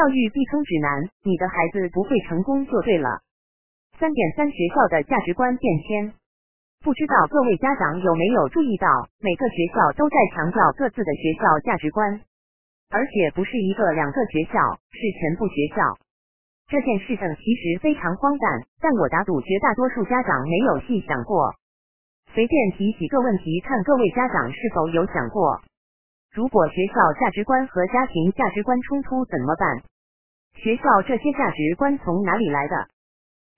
教育避坑指南，你的孩子不会成功就对了。三点三，学校的价值观变迁。不知道各位家长有没有注意到，每个学校都在强调各自的学校价值观，而且不是一个两个学校，是全部学校。这件事情其实非常荒诞，但我打赌绝大多数家长没有细想过。随便提几个问题，看各位家长是否有想过。如果学校价值观和家庭价值观冲突怎么办？学校这些价值观从哪里来的？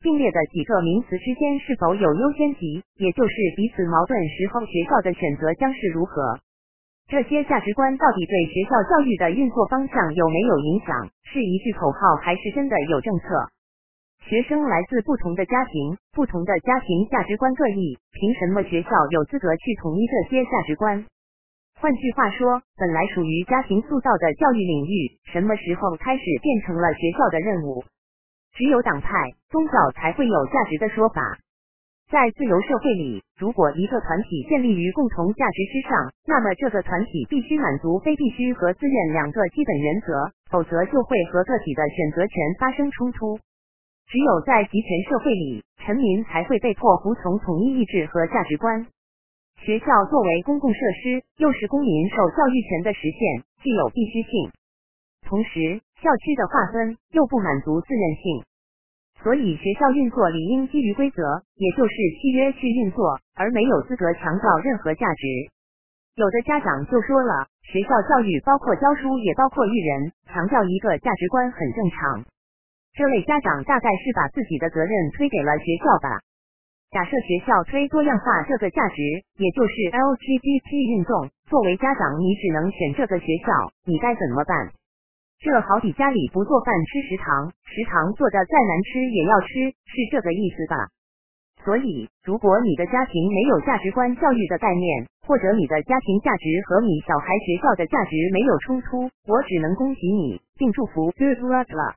并列的几个名词之间是否有优先级？也就是彼此矛盾时候，学校的选择将是如何？这些价值观到底对学校教育的运作方向有没有影响？是一句口号，还是真的有政策？学生来自不同的家庭，不同的家庭价值观各异，凭什么学校有资格去统一这些价值观？换句话说，本来属于家庭塑造的教育领域，什么时候开始变成了学校的任务？只有党派、宗教才会有价值的说法。在自由社会里，如果一个团体建立于共同价值之上，那么这个团体必须满足非必须和自愿两个基本原则，否则就会和个体的选择权发生冲突。只有在集权社会里，臣民才会被迫服从统一意志和价值观。学校作为公共设施，又是公民受教育权的实现，具有必须性。同时，校区的划分又不满足自愿性，所以学校运作理应基于规则，也就是契约去运作，而没有资格强调任何价值。有的家长就说了，学校教育包括教书，也包括育人，强调一个价值观很正常。这类家长大概是把自己的责任推给了学校吧。假设学校推多样化这个价值，也就是 LGBT 运动，作为家长，你只能选这个学校，你该怎么办？这好比家里不做饭吃食堂，食堂做的再难吃也要吃，是这个意思吧？所以，如果你的家庭没有价值观教育的概念，或者你的家庭价值和你小孩学校的价值没有冲突，我只能恭喜你，并祝福 good luck 了。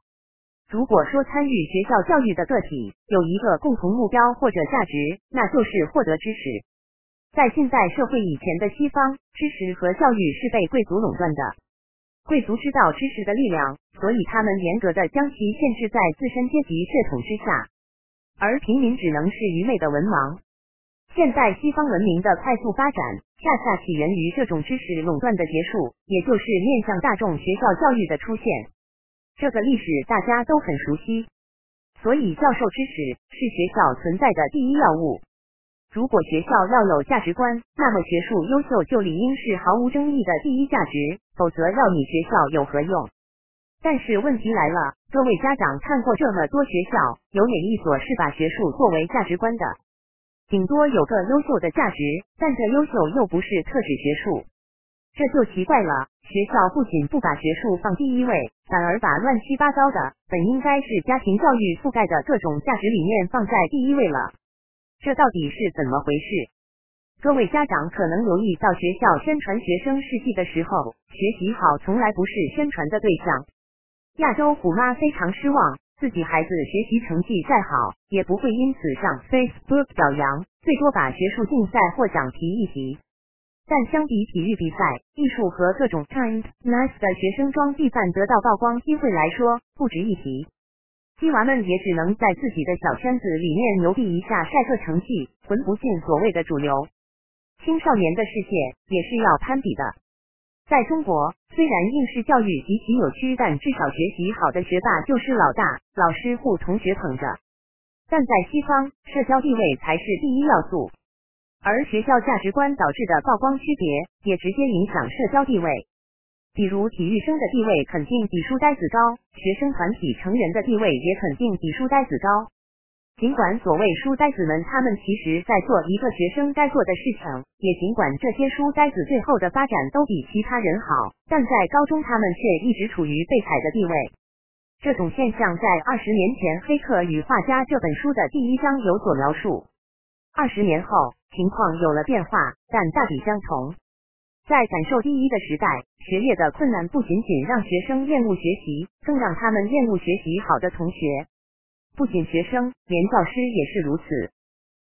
如果说参与学校教育的个体有一个共同目标或者价值，那就是获得知识。在现代社会以前的西方，知识和教育是被贵族垄断的。贵族知道知识的力量，所以他们严格的将其限制在自身阶级血统之下，而平民只能是愚昧的文盲。现代西方文明的快速发展，恰恰起源于这种知识垄断的结束，也就是面向大众学校教育的出现。这个历史大家都很熟悉，所以教授知识是学校存在的第一要务。如果学校要有价值观，那么学术优秀就理应是毫无争议的第一价值，否则要你学校有何用？但是问题来了，各位家长看过这么多学校，有哪一所是把学术作为价值观的？顶多有个优秀的价值，但这优秀又不是特指学术。这就奇怪了，学校不仅不把学术放第一位，反而把乱七八糟的本应该是家庭教育覆盖的各种价值理念放在第一位了。这到底是怎么回事？各位家长可能留意到，学校宣传学生事迹的时候，学习好从来不是宣传的对象。亚洲虎妈非常失望，自己孩子学习成绩再好，也不会因此上 Facebook 表扬，最多把学术竞赛获奖提一提。但相比体育比赛、艺术和各种 kind nice 的学生装地饭得到曝光机会来说，不值一提。鸡娃们也只能在自己的小圈子里面牛逼一下，晒个成绩，混不进所谓的主流。青少年的世界也是要攀比的。在中国，虽然应试教育极其扭曲，但至少学习好的学霸就是老大，老师护同学捧着。但在西方，社交地位才是第一要素。而学校价值观导致的曝光区别，也直接影响社交地位。比如体育生的地位肯定比书呆子高，学生团体成员的地位也肯定比书呆子高。尽管所谓书呆子们，他们其实在做一个学生该做的事情，也尽管这些书呆子最后的发展都比其他人好，但在高中他们却一直处于被踩的地位。这种现象在二十年前《黑客与画家》这本书的第一章有所描述。二十年后，情况有了变化，但大体相同。在感受第一的时代，学业的困难不仅仅让学生厌恶学习，更让他们厌恶学习好的同学。不仅学生，连教师也是如此。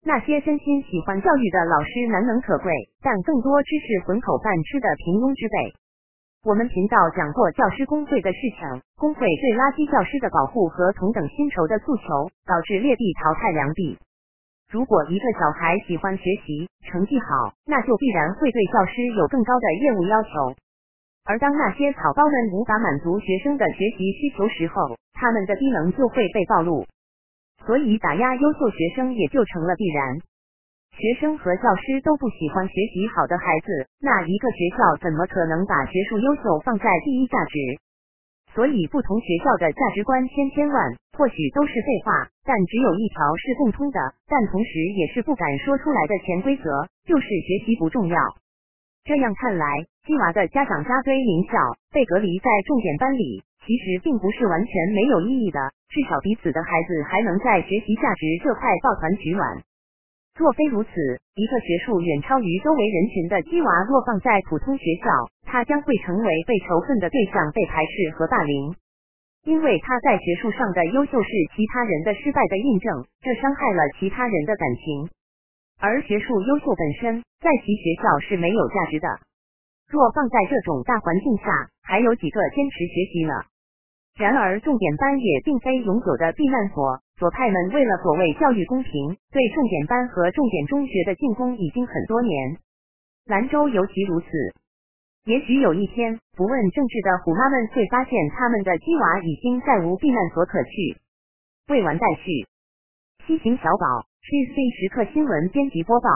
那些真心喜欢教育的老师难能可贵，但更多只是混口饭吃的平庸之辈。我们频道讲过教师工会的事情，工会对垃圾教师的保护和同等薪酬的诉求，导致劣币淘汰良币。如果一个小孩喜欢学习，成绩好，那就必然会对教师有更高的业务要求。而当那些草包们无法满足学生的学习需求时候，他们的低能就会被暴露。所以打压优秀学生也就成了必然。学生和教师都不喜欢学习好的孩子，那一个学校怎么可能把学术优秀放在第一价值？所以不同学校的价值观千千万，或许都是废话，但只有一条是共通的，但同时也是不敢说出来的潜规则，就是学习不重要。这样看来，鸡娃的家长扎堆名校，被隔离在重点班里，其实并不是完全没有意义的，至少彼此的孩子还能在学习价值这块抱团取暖。若非如此，一个学术远超于周围人群的鸡娃，若放在普通学校，他将会成为被仇恨的对象，被排斥和霸凌。因为他在学术上的优秀是其他人的失败的印证，这伤害了其他人的感情。而学术优秀本身在其学校是没有价值的。若放在这种大环境下，还有几个坚持学习呢？然而，重点班也并非永久的避难所。左派们为了所谓教育公平，对重点班和重点中学的进攻已经很多年。兰州尤其如此。也许有一天，不问政治的虎妈们会发现，他们的鸡娃已经再无避难所可去。未完待续。西行小宝，C C 时刻新闻编辑播报。